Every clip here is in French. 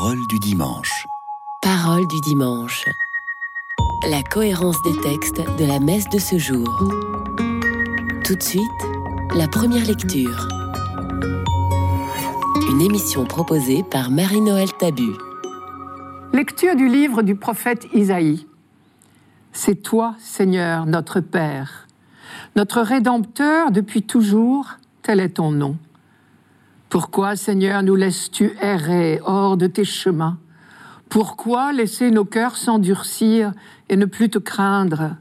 Parole du dimanche. Parole du dimanche. La cohérence des textes de la messe de ce jour. Tout de suite, la première lecture. Une émission proposée par Marie-Noël Tabu. Lecture du livre du prophète Isaïe. C'est toi, Seigneur, notre Père, notre Rédempteur depuis toujours, tel est ton nom. Pourquoi, Seigneur, nous laisses-tu errer hors de tes chemins? Pourquoi laisser nos cœurs s'endurcir et ne plus te craindre?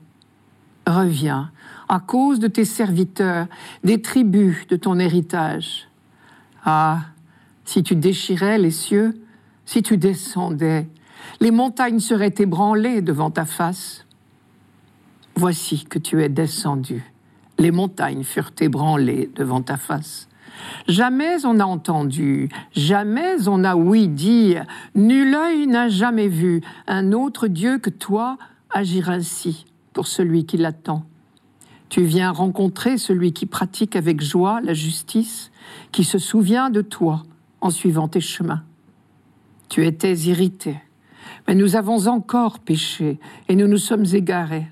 Reviens, à cause de tes serviteurs, des tribus de ton héritage. Ah, si tu déchirais les cieux, si tu descendais, les montagnes seraient ébranlées devant ta face. Voici que tu es descendu, les montagnes furent ébranlées devant ta face. Jamais on n'a entendu, jamais on n'a ouï dire, nul œil n'a jamais vu un autre Dieu que toi agir ainsi pour celui qui l'attend. Tu viens rencontrer celui qui pratique avec joie la justice, qui se souvient de toi en suivant tes chemins. Tu étais irrité, mais nous avons encore péché et nous nous sommes égarés.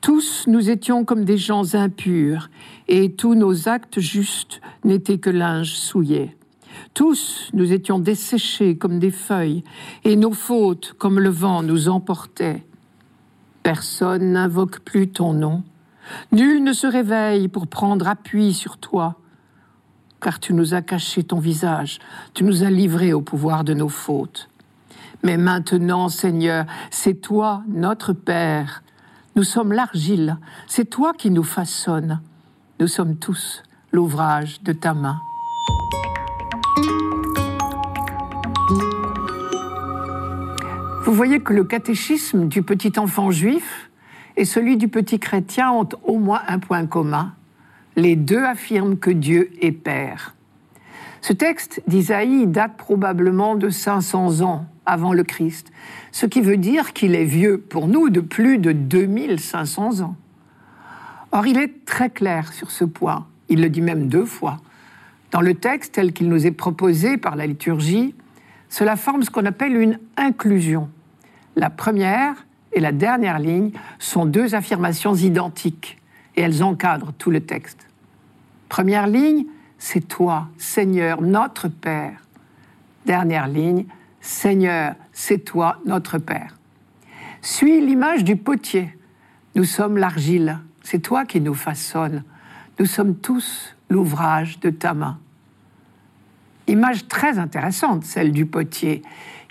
Tous nous étions comme des gens impurs, et tous nos actes justes n'étaient que linge souillé. Tous nous étions desséchés comme des feuilles, et nos fautes comme le vent nous emportaient. Personne n'invoque plus ton nom. Nul ne se réveille pour prendre appui sur toi, car tu nous as caché ton visage, tu nous as livrés au pouvoir de nos fautes. Mais maintenant, Seigneur, c'est toi, notre Père, nous sommes l'argile, c'est toi qui nous façonnes. Nous sommes tous l'ouvrage de ta main. Vous voyez que le catéchisme du petit enfant juif et celui du petit chrétien ont au moins un point commun. Les deux affirment que Dieu est Père. Ce texte d'Isaïe date probablement de 500 ans avant le Christ, ce qui veut dire qu'il est vieux pour nous de plus de 2500 ans. Or, il est très clair sur ce point, il le dit même deux fois. Dans le texte tel qu'il nous est proposé par la liturgie, cela forme ce qu'on appelle une inclusion. La première et la dernière ligne sont deux affirmations identiques et elles encadrent tout le texte. Première ligne, c'est toi, Seigneur, notre Père. Dernière ligne, Seigneur, c'est toi notre Père. Suis l'image du potier. Nous sommes l'argile, c'est toi qui nous façonnes. Nous sommes tous l'ouvrage de ta main. Image très intéressante, celle du potier,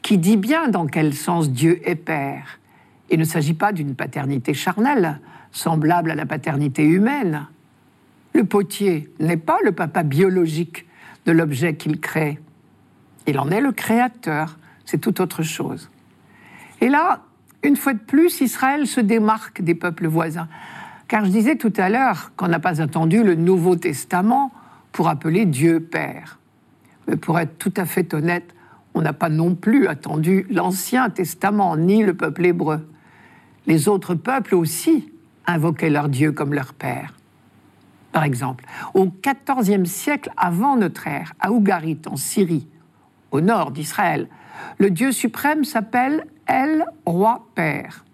qui dit bien dans quel sens Dieu est Père. Il ne s'agit pas d'une paternité charnelle, semblable à la paternité humaine. Le potier n'est pas le papa biologique de l'objet qu'il crée. Il en est le créateur, c'est tout autre chose. Et là, une fois de plus, Israël se démarque des peuples voisins. Car je disais tout à l'heure qu'on n'a pas attendu le Nouveau Testament pour appeler Dieu Père. Mais pour être tout à fait honnête, on n'a pas non plus attendu l'Ancien Testament, ni le peuple hébreu. Les autres peuples aussi invoquaient leur Dieu comme leur Père. Par exemple, au XIVe siècle avant notre ère, à Ougarit, en Syrie, au nord d'Israël, le Dieu suprême s'appelle El Roi Père.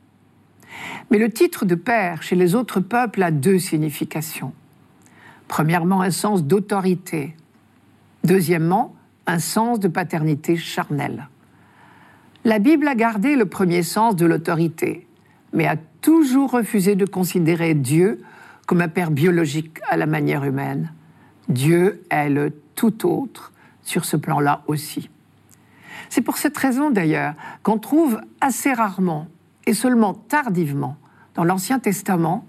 Mais le titre de Père chez les autres peuples a deux significations. Premièrement, un sens d'autorité. Deuxièmement, un sens de paternité charnelle. La Bible a gardé le premier sens de l'autorité, mais a toujours refusé de considérer Dieu comme un père biologique à la manière humaine. Dieu est le tout autre sur ce plan-là aussi. C'est pour cette raison d'ailleurs qu'on trouve assez rarement et seulement tardivement dans l'Ancien Testament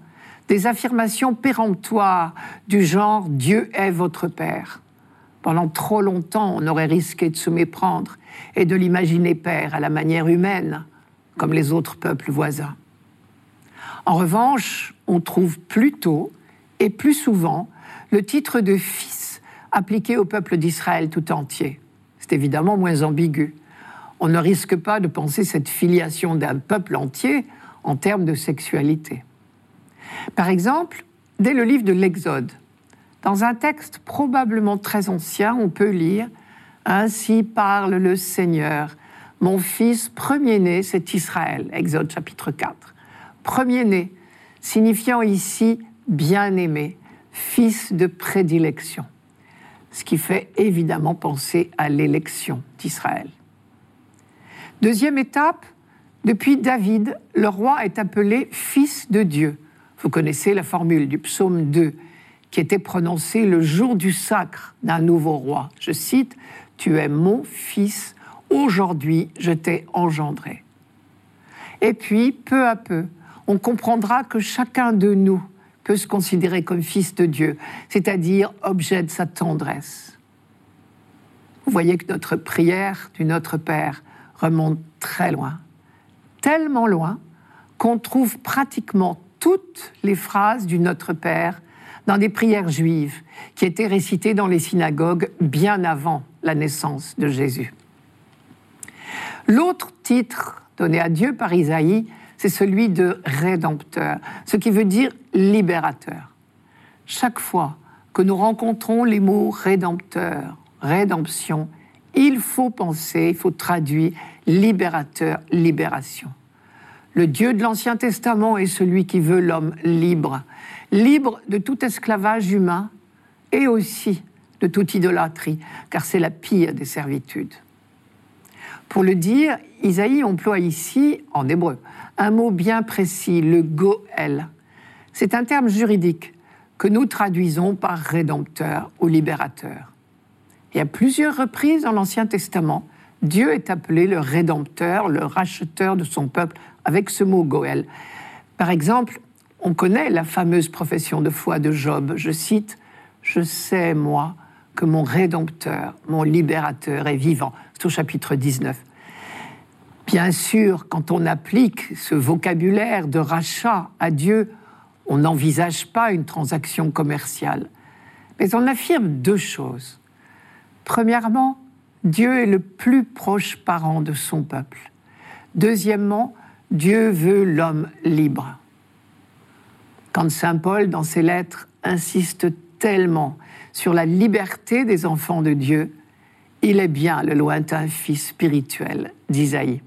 des affirmations péremptoires du genre Dieu est votre Père. Pendant trop longtemps, on aurait risqué de se méprendre et de l'imaginer Père à la manière humaine, comme les autres peuples voisins. En revanche, on trouve plutôt et plus souvent le titre de Fils appliqué au peuple d'Israël tout entier. C'est évidemment moins ambigu. On ne risque pas de penser cette filiation d'un peuple entier en termes de sexualité. Par exemple, dès le livre de l'Exode, dans un texte probablement très ancien, on peut lire Ainsi parle le Seigneur. Mon fils premier-né, c'est Israël. Exode chapitre 4. Premier-né, signifiant ici bien-aimé, fils de prédilection. Ce qui fait évidemment penser à l'élection d'Israël. Deuxième étape, depuis David, le roi est appelé fils de Dieu. Vous connaissez la formule du psaume 2 qui était prononcée le jour du sacre d'un nouveau roi. Je cite, Tu es mon fils, aujourd'hui je t'ai engendré. Et puis, peu à peu, on comprendra que chacun de nous peut se considérer comme fils de Dieu, c'est-à-dire objet de sa tendresse. Vous voyez que notre prière du Notre Père remonte très loin, tellement loin qu'on trouve pratiquement toutes les phrases du Notre Père dans des prières juives qui étaient récitées dans les synagogues bien avant la naissance de Jésus. L'autre titre donné à Dieu par Isaïe, c'est celui de rédempteur, ce qui veut dire libérateur. Chaque fois que nous rencontrons les mots rédempteur, rédemption, il faut penser, il faut traduire libérateur, libération. Le Dieu de l'Ancien Testament est celui qui veut l'homme libre, libre de tout esclavage humain et aussi de toute idolâtrie, car c'est la pire des servitudes. Pour le dire, Isaïe emploie ici, en hébreu, un mot bien précis, le goël. C'est un terme juridique que nous traduisons par rédempteur ou libérateur. Et à plusieurs reprises dans l'Ancien Testament, Dieu est appelé le rédempteur, le racheteur de son peuple, avec ce mot Goël. Par exemple, on connaît la fameuse profession de foi de Job. Je cite Je sais, moi, que mon rédempteur, mon libérateur est vivant. C'est au chapitre 19. Bien sûr, quand on applique ce vocabulaire de rachat à Dieu, on n'envisage pas une transaction commerciale. Mais on affirme deux choses. Premièrement, Dieu est le plus proche parent de son peuple. Deuxièmement, Dieu veut l'homme libre. Quand Saint Paul, dans ses lettres, insiste tellement sur la liberté des enfants de Dieu, il est bien le lointain fils spirituel d'Isaïe.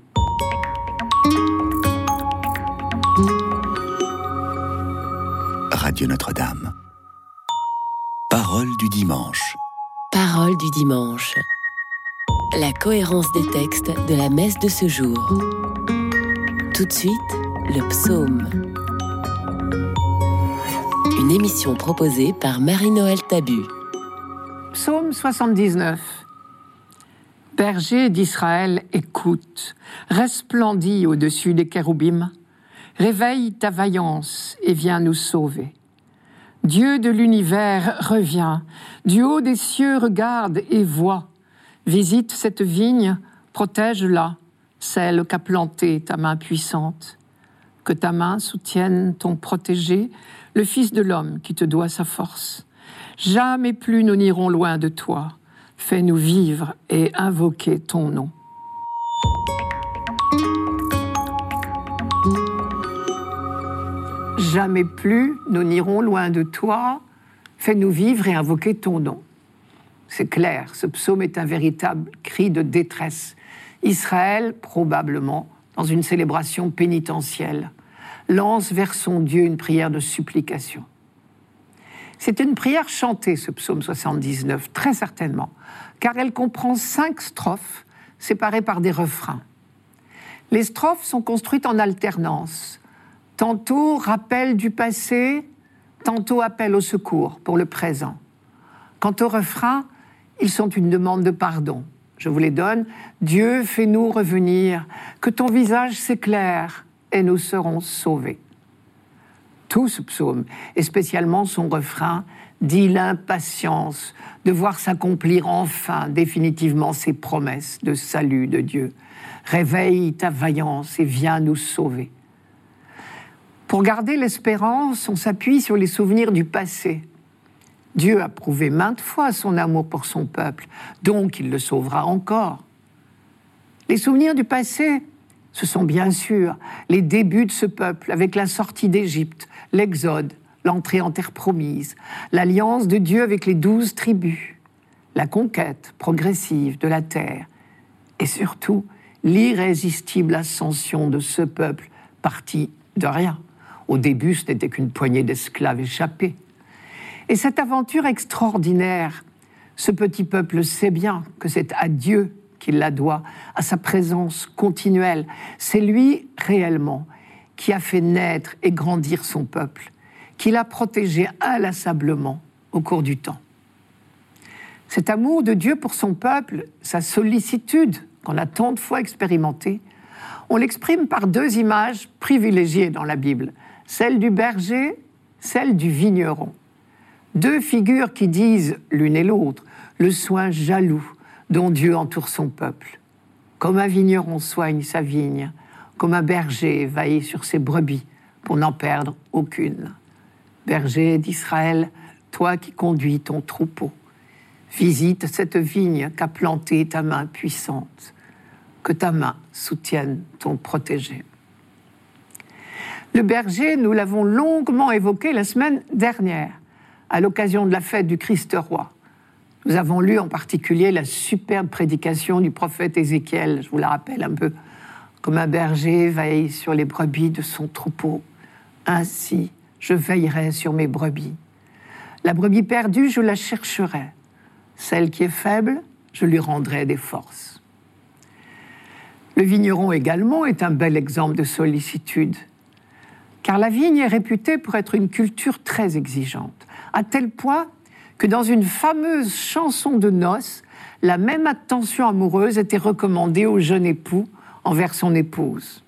Radio Notre-Dame. Parole du dimanche. Parole du dimanche. La cohérence des textes de la messe de ce jour. Tout de suite, le psaume. Une émission proposée par Marie-Noël Tabu. Psaume 79. Berger d'Israël, écoute, resplendis au-dessus des kéroubim, réveille ta vaillance et viens nous sauver. Dieu de l'univers, reviens, du haut des cieux regarde et vois, visite cette vigne, protège-la, celle qu'a plantée ta main puissante. Que ta main soutienne ton protégé, le Fils de l'homme qui te doit sa force. Jamais plus nous n'irons loin de toi. Fais-nous vivre et invoquer ton nom. Jamais plus nous n'irons loin de toi. Fais-nous vivre et invoquer ton nom. C'est clair, ce psaume est un véritable cri de détresse. Israël, probablement, dans une célébration pénitentielle, lance vers son Dieu une prière de supplication. C'est une prière chantée, ce psaume 79, très certainement, car elle comprend cinq strophes séparées par des refrains. Les strophes sont construites en alternance, tantôt rappel du passé, tantôt appel au secours pour le présent. Quant au refrain, ils sont une demande de pardon. Je vous les donne. Dieu, fais-nous revenir, que ton visage s'éclaire et nous serons sauvés. Tout ce psaume, et spécialement son refrain, dit l'impatience de voir s'accomplir enfin définitivement ses promesses de salut de Dieu. Réveille ta vaillance et viens nous sauver. Pour garder l'espérance, on s'appuie sur les souvenirs du passé. Dieu a prouvé maintes fois son amour pour son peuple, donc il le sauvera encore. Les souvenirs du passé, ce sont bien sûr les débuts de ce peuple avec la sortie d'Égypte, l'exode, l'entrée en terre promise, l'alliance de Dieu avec les douze tribus, la conquête progressive de la terre et surtout l'irrésistible ascension de ce peuple parti de rien. Au début, ce n'était qu'une poignée d'esclaves échappés. Et cette aventure extraordinaire, ce petit peuple sait bien que c'est à Dieu qu'il la doit, à sa présence continuelle. C'est lui réellement qui a fait naître et grandir son peuple, qui l'a protégé inlassablement au cours du temps. Cet amour de Dieu pour son peuple, sa sollicitude qu'on a tant de fois expérimentée, on l'exprime par deux images privilégiées dans la Bible, celle du berger, celle du vigneron. Deux figures qui disent l'une et l'autre le soin jaloux dont Dieu entoure son peuple. Comme un vigneron soigne sa vigne, comme un berger veille sur ses brebis pour n'en perdre aucune. Berger d'Israël, toi qui conduis ton troupeau, visite cette vigne qu'a plantée ta main puissante, que ta main soutienne ton protégé. Le berger, nous l'avons longuement évoqué la semaine dernière, à l'occasion de la fête du Christ roi. Nous avons lu en particulier la superbe prédication du prophète Ézéchiel, je vous la rappelle un peu, comme un berger veille sur les brebis de son troupeau. Ainsi, je veillerai sur mes brebis. La brebis perdue, je la chercherai. Celle qui est faible, je lui rendrai des forces. Le vigneron également est un bel exemple de sollicitude, car la vigne est réputée pour être une culture très exigeante, à tel point que dans une fameuse chanson de noces, la même attention amoureuse était recommandée au jeune époux envers son épouse.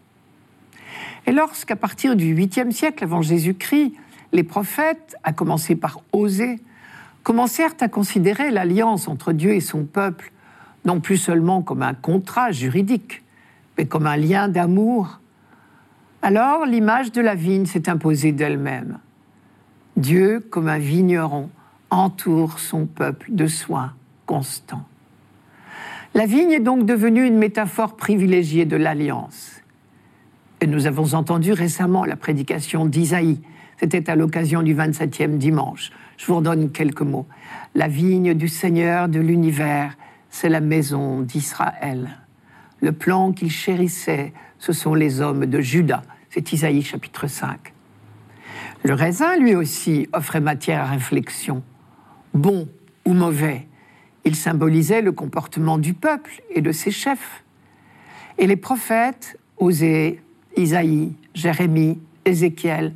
Et lorsqu'à partir du 8e siècle avant Jésus-Christ, les prophètes, à commencer par Osée, commencèrent à considérer l'alliance entre Dieu et son peuple non plus seulement comme un contrat juridique, mais comme un lien d'amour, alors l'image de la vigne s'est imposée d'elle-même. Dieu comme un vigneron entoure son peuple de soins constants. La vigne est donc devenue une métaphore privilégiée de l'alliance. Et nous avons entendu récemment la prédication d'Isaïe. C'était à l'occasion du 27e dimanche. Je vous redonne quelques mots. La vigne du Seigneur de l'univers, c'est la maison d'Israël. Le plan qu'il chérissait, ce sont les hommes de Juda. C'est Isaïe chapitre 5. Le raisin, lui aussi, offrait matière à réflexion bon ou mauvais. Il symbolisait le comportement du peuple et de ses chefs. Et les prophètes, Osée, Isaïe, Jérémie, Ézéchiel,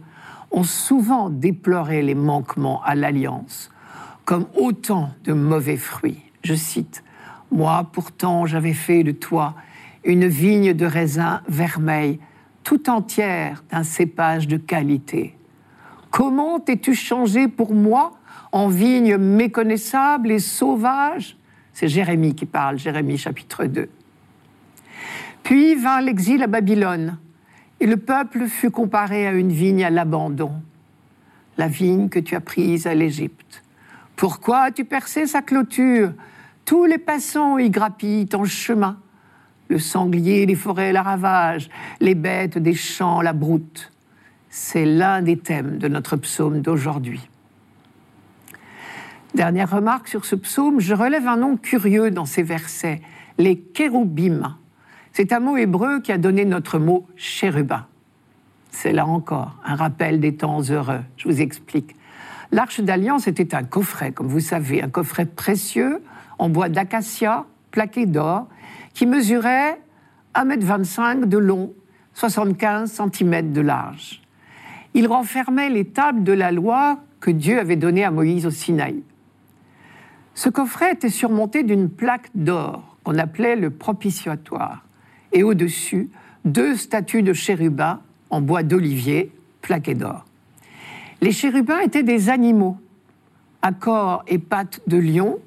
ont souvent déploré les manquements à l'alliance comme autant de mauvais fruits. Je cite, Moi pourtant j'avais fait de toi une vigne de raisin vermeil, tout entière d'un cépage de qualité. Comment t'es-tu changé pour moi en vigne méconnaissable et sauvage. C'est Jérémie qui parle, Jérémie chapitre 2. Puis vint l'exil à Babylone, et le peuple fut comparé à une vigne à l'abandon, la vigne que tu as prise à l'Égypte. Pourquoi as-tu percé sa clôture? Tous les passants y grappillent en chemin. Le sanglier des forêts la ravage, les bêtes des champs la broutent. C'est l'un des thèmes de notre psaume d'aujourd'hui. Dernière remarque sur ce psaume, je relève un nom curieux dans ces versets, les kéroubim. C'est un mot hébreu qui a donné notre mot chérubin. C'est là encore un rappel des temps heureux. Je vous explique. L'arche d'alliance était un coffret, comme vous savez, un coffret précieux en bois d'acacia plaqué d'or qui mesurait 1,25 m de long, 75 cm de large. Il renfermait les tables de la loi que Dieu avait données à Moïse au Sinaï. Ce coffret était surmonté d'une plaque d'or qu'on appelait le propitiatoire, et au-dessus, deux statues de chérubins en bois d'olivier plaquées d'or. Les chérubins étaient des animaux, à corps et pattes de lion,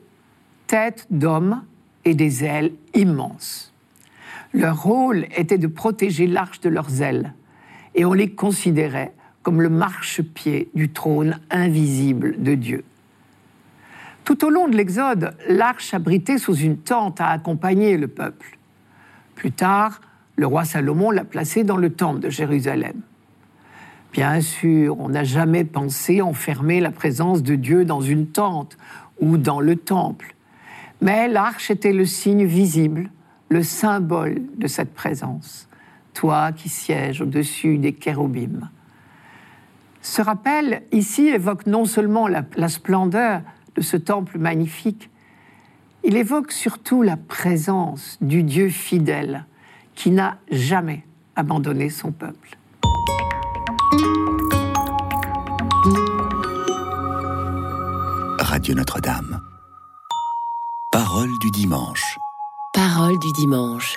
tête d'homme et des ailes immenses. Leur rôle était de protéger l'arche de leurs ailes, et on les considérait comme le marchepied du trône invisible de Dieu. Tout au long de l'Exode, l'arche abritait sous une tente à accompagner le peuple. Plus tard, le roi Salomon l'a placée dans le temple de Jérusalem. Bien sûr, on n'a jamais pensé enfermer la présence de Dieu dans une tente ou dans le temple. Mais l'arche était le signe visible, le symbole de cette présence, toi qui sièges au-dessus des kérobimes. Ce rappel ici évoque non seulement la, la splendeur de ce temple magnifique, il évoque surtout la présence du Dieu fidèle qui n'a jamais abandonné son peuple. Radio Notre-Dame. Parole du dimanche. Parole du dimanche.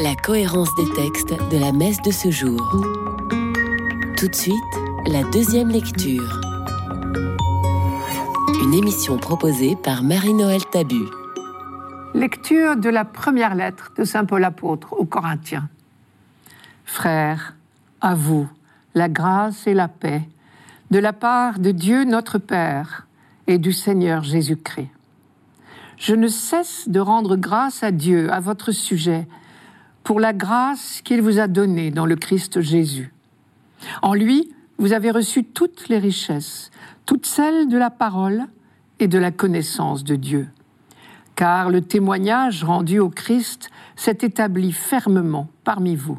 La cohérence des textes de la messe de ce jour. Tout de suite, la deuxième lecture. Une émission proposée par Marie-Noël Tabu. Lecture de la première lettre de Saint Paul apôtre aux Corinthiens. Frères, à vous la grâce et la paix de la part de Dieu notre Père et du Seigneur Jésus-Christ. Je ne cesse de rendre grâce à Dieu à votre sujet pour la grâce qu'il vous a donnée dans le Christ Jésus. En lui, vous avez reçu toutes les richesses, toutes celles de la parole et de la connaissance de Dieu. Car le témoignage rendu au Christ s'est établi fermement parmi vous.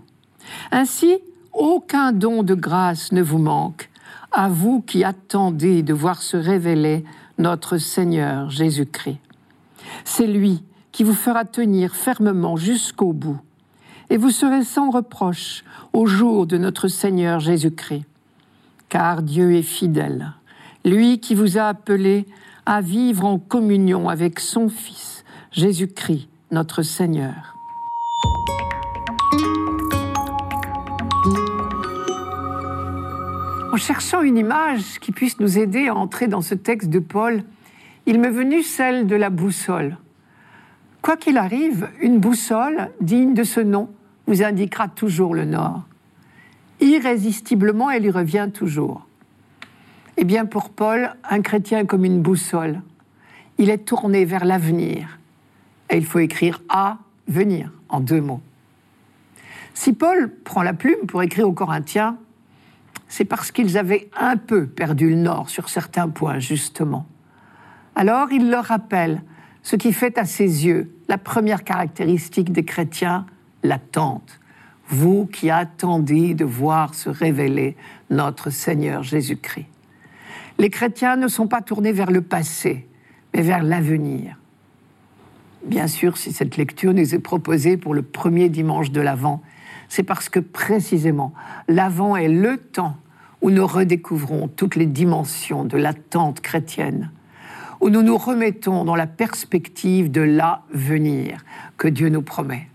Ainsi, aucun don de grâce ne vous manque, à vous qui attendez de voir se révéler notre Seigneur Jésus-Christ. C'est lui qui vous fera tenir fermement jusqu'au bout, et vous serez sans reproche au jour de notre Seigneur Jésus-Christ. Car Dieu est fidèle, lui qui vous a appelé à vivre en communion avec son Fils, Jésus-Christ, notre Seigneur. En cherchant une image qui puisse nous aider à entrer dans ce texte de Paul, il m'est venu celle de la boussole. Quoi qu'il arrive, une boussole digne de ce nom vous indiquera toujours le nord. Irrésistiblement, elle y revient toujours. Eh bien, pour Paul, un chrétien est comme une boussole. Il est tourné vers l'avenir. Et il faut écrire à venir en deux mots. Si Paul prend la plume pour écrire aux Corinthiens, c'est parce qu'ils avaient un peu perdu le nord sur certains points, justement. Alors il leur rappelle ce qui fait à ses yeux la première caractéristique des chrétiens, l'attente. Vous qui attendez de voir se révéler notre Seigneur Jésus-Christ. Les chrétiens ne sont pas tournés vers le passé, mais vers l'avenir. Bien sûr, si cette lecture nous est proposée pour le premier dimanche de l'Avent, c'est parce que précisément l'Avent est le temps où nous redécouvrons toutes les dimensions de l'attente chrétienne, où nous nous remettons dans la perspective de l'avenir que Dieu nous promet.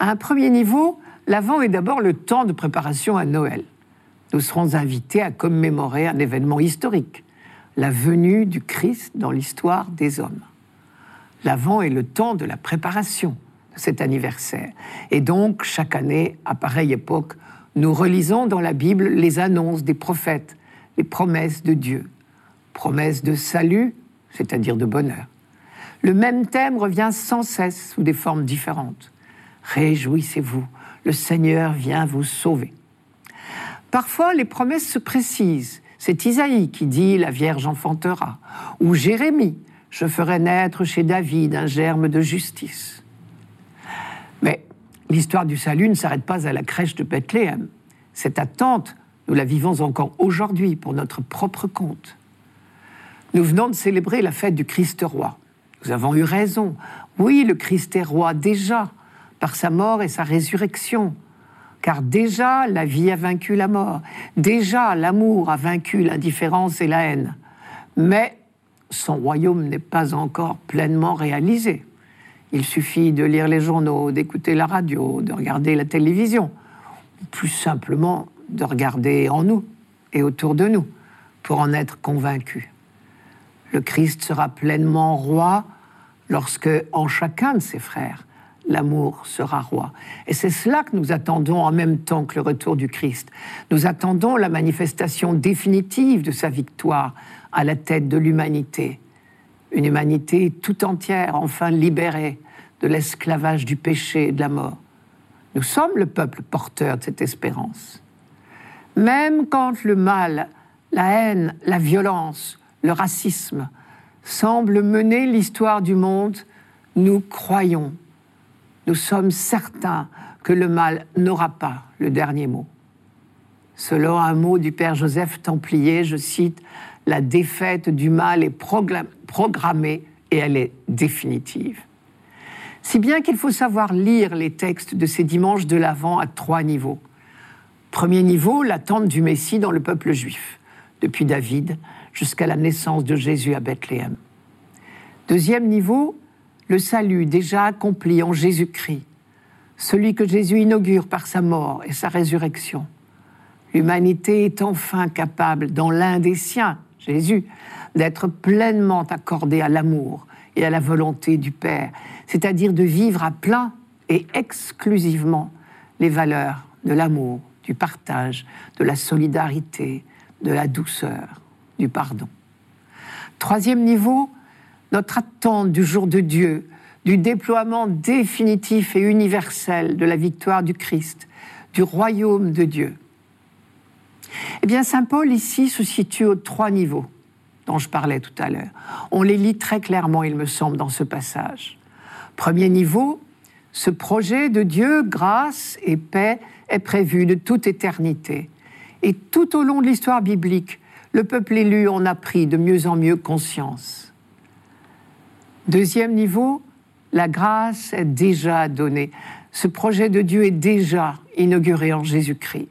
À un premier niveau, l'Avent est d'abord le temps de préparation à Noël. Nous serons invités à commémorer un événement historique, la venue du Christ dans l'histoire des hommes. L'Avent est le temps de la préparation de cet anniversaire. Et donc, chaque année, à pareille époque, nous relisons dans la Bible les annonces des prophètes, les promesses de Dieu. Promesses de salut, c'est-à-dire de bonheur. Le même thème revient sans cesse sous des formes différentes. Réjouissez-vous, le Seigneur vient vous sauver. Parfois, les promesses se précisent. C'est Isaïe qui dit La Vierge enfantera, ou Jérémie Je ferai naître chez David un germe de justice. Mais l'histoire du salut ne s'arrête pas à la crèche de Bethléem. Cette attente, nous la vivons encore aujourd'hui pour notre propre compte. Nous venons de célébrer la fête du Christ roi. Nous avons eu raison. Oui, le Christ est roi déjà, par sa mort et sa résurrection. Car déjà, la vie a vaincu la mort. Déjà, l'amour a vaincu l'indifférence et la haine. Mais son royaume n'est pas encore pleinement réalisé. Il suffit de lire les journaux, d'écouter la radio, de regarder la télévision, plus simplement de regarder en nous et autour de nous pour en être convaincu. Le Christ sera pleinement roi lorsque, en chacun de ses frères, l'amour sera roi. Et c'est cela que nous attendons en même temps que le retour du Christ. Nous attendons la manifestation définitive de sa victoire à la tête de l'humanité. Une humanité tout entière, enfin libérée de l'esclavage du péché et de la mort. Nous sommes le peuple porteur de cette espérance. Même quand le mal, la haine, la violence, le racisme semble mener l'histoire du monde, nous croyons, nous sommes certains que le mal n'aura pas le dernier mot. Selon un mot du Père Joseph Templier, je cite, La défaite du mal est programmée et elle est définitive. Si bien qu'il faut savoir lire les textes de ces dimanches de l'Avent à trois niveaux. Premier niveau, l'attente du Messie dans le peuple juif, depuis David jusqu'à la naissance de Jésus à Bethléem. Deuxième niveau, le salut déjà accompli en Jésus-Christ, celui que Jésus inaugure par sa mort et sa résurrection. L'humanité est enfin capable, dans l'un des siens, Jésus, d'être pleinement accordée à l'amour et à la volonté du Père, c'est-à-dire de vivre à plein et exclusivement les valeurs de l'amour, du partage, de la solidarité, de la douceur, du pardon. Troisième niveau, notre attente du jour de Dieu, du déploiement définitif et universel de la victoire du Christ, du royaume de Dieu. Eh bien, Saint Paul ici se situe aux trois niveaux dont je parlais tout à l'heure. On les lit très clairement, il me semble, dans ce passage. Premier niveau, ce projet de Dieu, grâce et paix, est prévu de toute éternité. Et tout au long de l'histoire biblique, le peuple élu en a pris de mieux en mieux conscience. Deuxième niveau, la grâce est déjà donnée. Ce projet de Dieu est déjà inauguré en Jésus-Christ.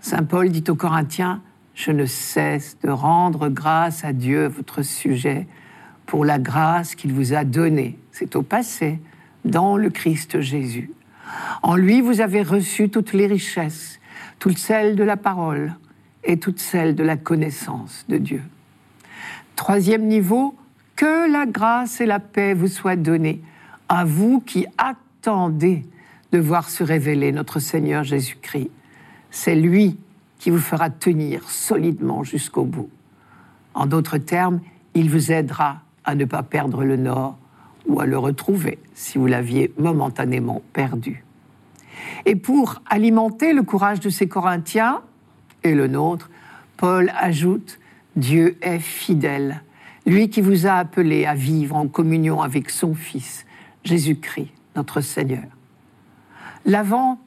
Saint Paul dit aux Corinthiens, je ne cesse de rendre grâce à Dieu, votre sujet, pour la grâce qu'il vous a donnée. C'est au passé, dans le Christ Jésus. En lui, vous avez reçu toutes les richesses, toutes celles de la parole et toutes celles de la connaissance de Dieu. Troisième niveau, que la grâce et la paix vous soient données, à vous qui attendez de voir se révéler notre Seigneur Jésus-Christ. C'est lui qui vous fera tenir solidement jusqu'au bout. En d'autres termes, il vous aidera à ne pas perdre le nord ou à le retrouver si vous l'aviez momentanément perdu. Et pour alimenter le courage de ces Corinthiens et le nôtre, Paul ajoute Dieu est fidèle, lui qui vous a appelé à vivre en communion avec son Fils, Jésus-Christ, notre Seigneur. L'avant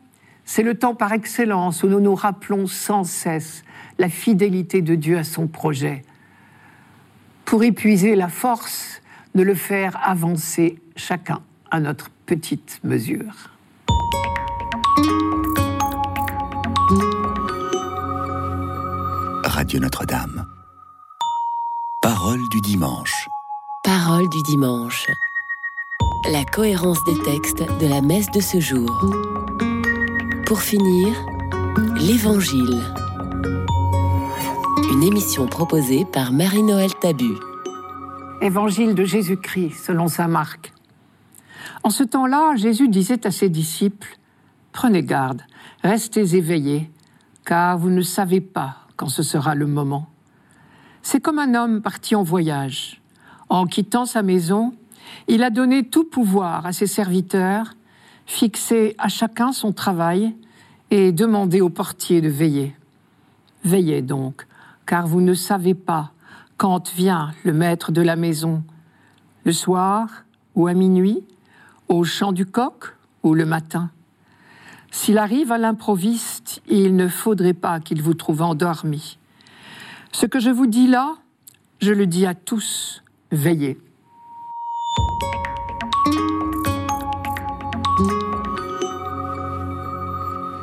c'est le temps par excellence où nous nous rappelons sans cesse la fidélité de Dieu à son projet, pour épuiser la force de le faire avancer chacun à notre petite mesure. Radio Notre-Dame. Parole du dimanche. Parole du dimanche. La cohérence des textes de la messe de ce jour. Pour finir, l'Évangile. Une émission proposée par Marie-Noël Tabu. Évangile de Jésus-Christ selon saint Marc. En ce temps-là, Jésus disait à ses disciples Prenez garde, restez éveillés, car vous ne savez pas quand ce sera le moment. C'est comme un homme parti en voyage. En quittant sa maison, il a donné tout pouvoir à ses serviteurs fixer à chacun son travail et demander au portier de veiller. Veillez donc, car vous ne savez pas quand vient le maître de la maison, le soir ou à minuit, au chant du coq ou le matin. S'il arrive à l'improviste, il ne faudrait pas qu'il vous trouve endormi. Ce que je vous dis là, je le dis à tous, veillez.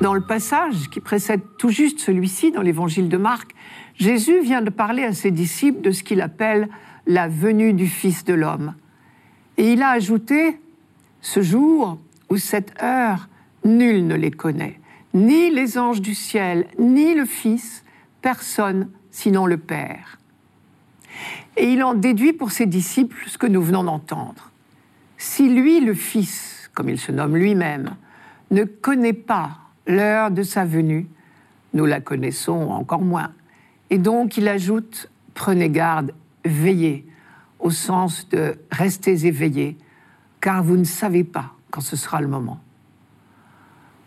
Dans le passage qui précède tout juste celui-ci dans l'évangile de Marc, Jésus vient de parler à ses disciples de ce qu'il appelle la venue du Fils de l'homme. Et il a ajouté, ce jour ou cette heure, nul ne les connaît, ni les anges du ciel, ni le Fils, personne sinon le Père. Et il en déduit pour ses disciples ce que nous venons d'entendre. Si lui, le Fils, comme il se nomme lui-même, ne connaît pas l'heure de sa venue, nous la connaissons encore moins. Et donc il ajoute, prenez garde, veillez, au sens de restez éveillés, car vous ne savez pas quand ce sera le moment.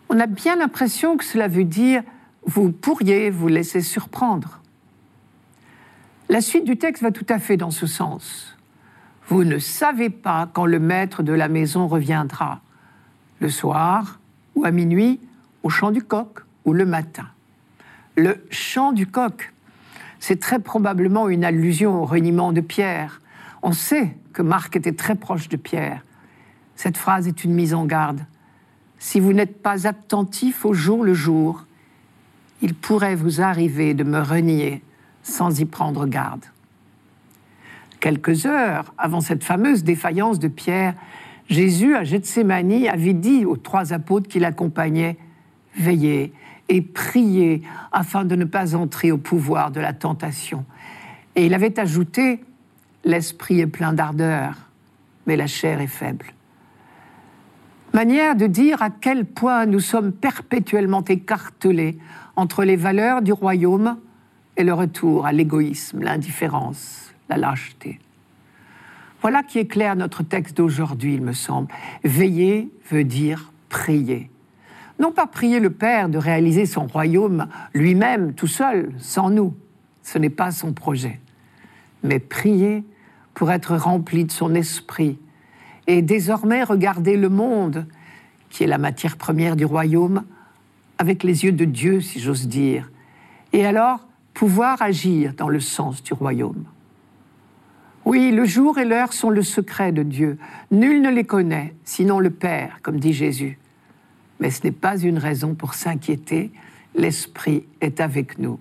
On a bien l'impression que cela veut dire vous pourriez vous laisser surprendre. La suite du texte va tout à fait dans ce sens. Vous ne savez pas quand le maître de la maison reviendra, le soir ou à minuit, au chant du coq ou le matin. Le chant du coq, c'est très probablement une allusion au reniement de Pierre. On sait que Marc était très proche de Pierre. Cette phrase est une mise en garde. Si vous n'êtes pas attentif au jour le jour, il pourrait vous arriver de me renier sans y prendre garde. Quelques heures avant cette fameuse défaillance de Pierre, Jésus à Gethsemane avait dit aux trois apôtres qui l'accompagnaient Veillez et priez afin de ne pas entrer au pouvoir de la tentation. Et il avait ajouté L'esprit est plein d'ardeur, mais la chair est faible. Manière de dire à quel point nous sommes perpétuellement écartelés entre les valeurs du royaume et le retour à l'égoïsme, l'indifférence, la lâcheté. Voilà qui éclaire notre texte d'aujourd'hui, il me semble. Veiller veut dire prier. Non pas prier le Père de réaliser son royaume lui-même, tout seul, sans nous. Ce n'est pas son projet. Mais prier pour être rempli de son esprit et désormais regarder le monde, qui est la matière première du royaume, avec les yeux de Dieu, si j'ose dire, et alors pouvoir agir dans le sens du royaume. Oui, le jour et l'heure sont le secret de Dieu. Nul ne les connaît, sinon le Père, comme dit Jésus. Mais ce n'est pas une raison pour s'inquiéter, l'Esprit est avec nous.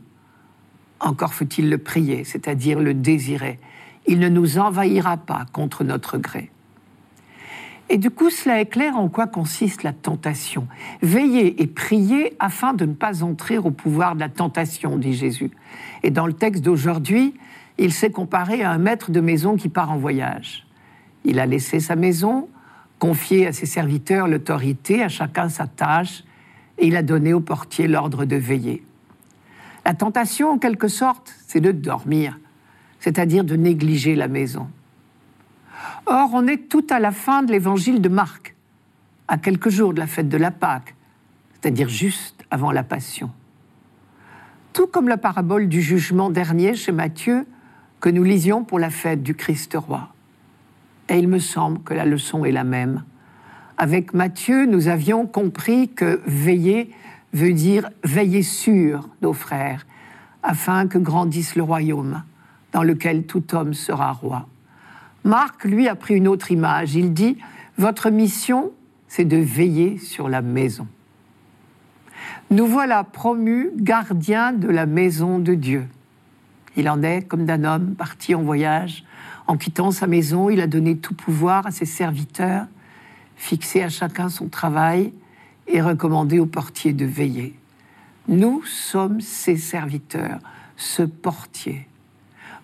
Encore faut-il le prier, c'est-à-dire le désirer. Il ne nous envahira pas contre notre gré. Et du coup, cela éclaire en quoi consiste la tentation. Veillez et priez afin de ne pas entrer au pouvoir de la tentation, dit Jésus. Et dans le texte d'aujourd'hui, il s'est comparé à un maître de maison qui part en voyage. Il a laissé sa maison, confié à ses serviteurs l'autorité, à chacun sa tâche, et il a donné au portier l'ordre de veiller. La tentation, en quelque sorte, c'est de dormir, c'est-à-dire de négliger la maison. Or, on est tout à la fin de l'évangile de Marc, à quelques jours de la fête de la Pâque, c'est-à-dire juste avant la Passion. Tout comme la parabole du jugement dernier chez Matthieu, que nous lisions pour la fête du Christ roi. Et il me semble que la leçon est la même. Avec Matthieu, nous avions compris que veiller veut dire veiller sur nos frères, afin que grandisse le royaume, dans lequel tout homme sera roi. Marc, lui, a pris une autre image. Il dit, Votre mission, c'est de veiller sur la maison. Nous voilà promus gardiens de la maison de Dieu. Il en est comme d'un homme parti en voyage. En quittant sa maison, il a donné tout pouvoir à ses serviteurs, fixé à chacun son travail et recommandé au portier de veiller. Nous sommes ses serviteurs, ce portier.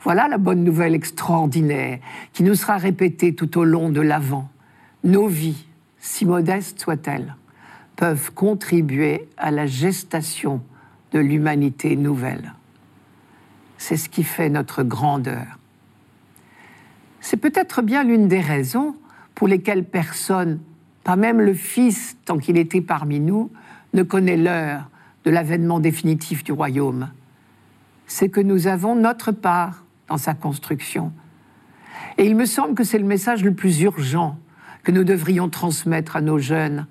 Voilà la bonne nouvelle extraordinaire qui nous sera répétée tout au long de l'Avent. Nos vies, si modestes soient-elles, peuvent contribuer à la gestation de l'humanité nouvelle. C'est ce qui fait notre grandeur. C'est peut-être bien l'une des raisons pour lesquelles personne, pas même le Fils tant qu'il était parmi nous, ne connaît l'heure de l'avènement définitif du royaume. C'est que nous avons notre part dans sa construction. Et il me semble que c'est le message le plus urgent que nous devrions transmettre à nos jeunes.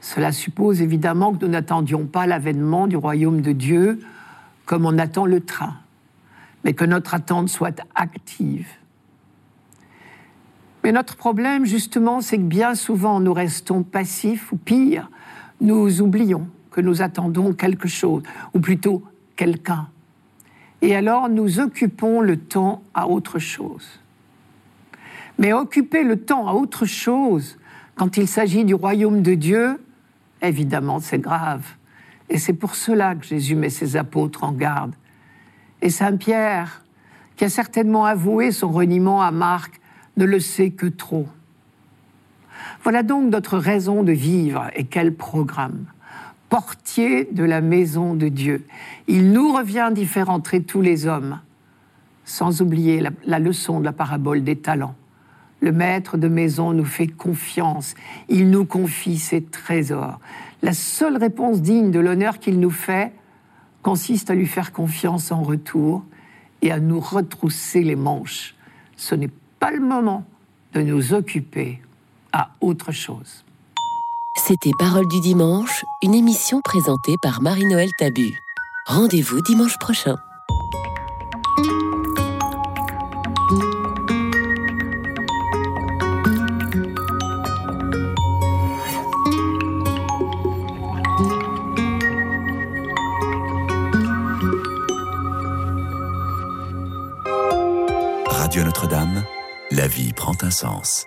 Cela suppose évidemment que nous n'attendions pas l'avènement du royaume de Dieu comme on attend le train, mais que notre attente soit active. Mais notre problème, justement, c'est que bien souvent, nous restons passifs, ou pire, nous oublions que nous attendons quelque chose, ou plutôt quelqu'un. Et alors, nous occupons le temps à autre chose. Mais occuper le temps à autre chose, quand il s'agit du royaume de Dieu, évidemment, c'est grave. Et c'est pour cela que Jésus met ses apôtres en garde. Et Saint Pierre, qui a certainement avoué son reniement à Marc, ne le sait que trop. Voilà donc notre raison de vivre et quel programme. Portier de la maison de Dieu. Il nous revient d'y faire entrer tous les hommes, sans oublier la, la leçon de la parabole des talents. Le maître de maison nous fait confiance, il nous confie ses trésors. La seule réponse digne de l'honneur qu'il nous fait consiste à lui faire confiance en retour et à nous retrousser les manches. Ce n'est pas le moment de nous occuper à autre chose. C'était Parole du dimanche, une émission présentée par Marie-Noël Tabu. Rendez-vous dimanche prochain. Radio Notre-Dame, la vie prend un sens.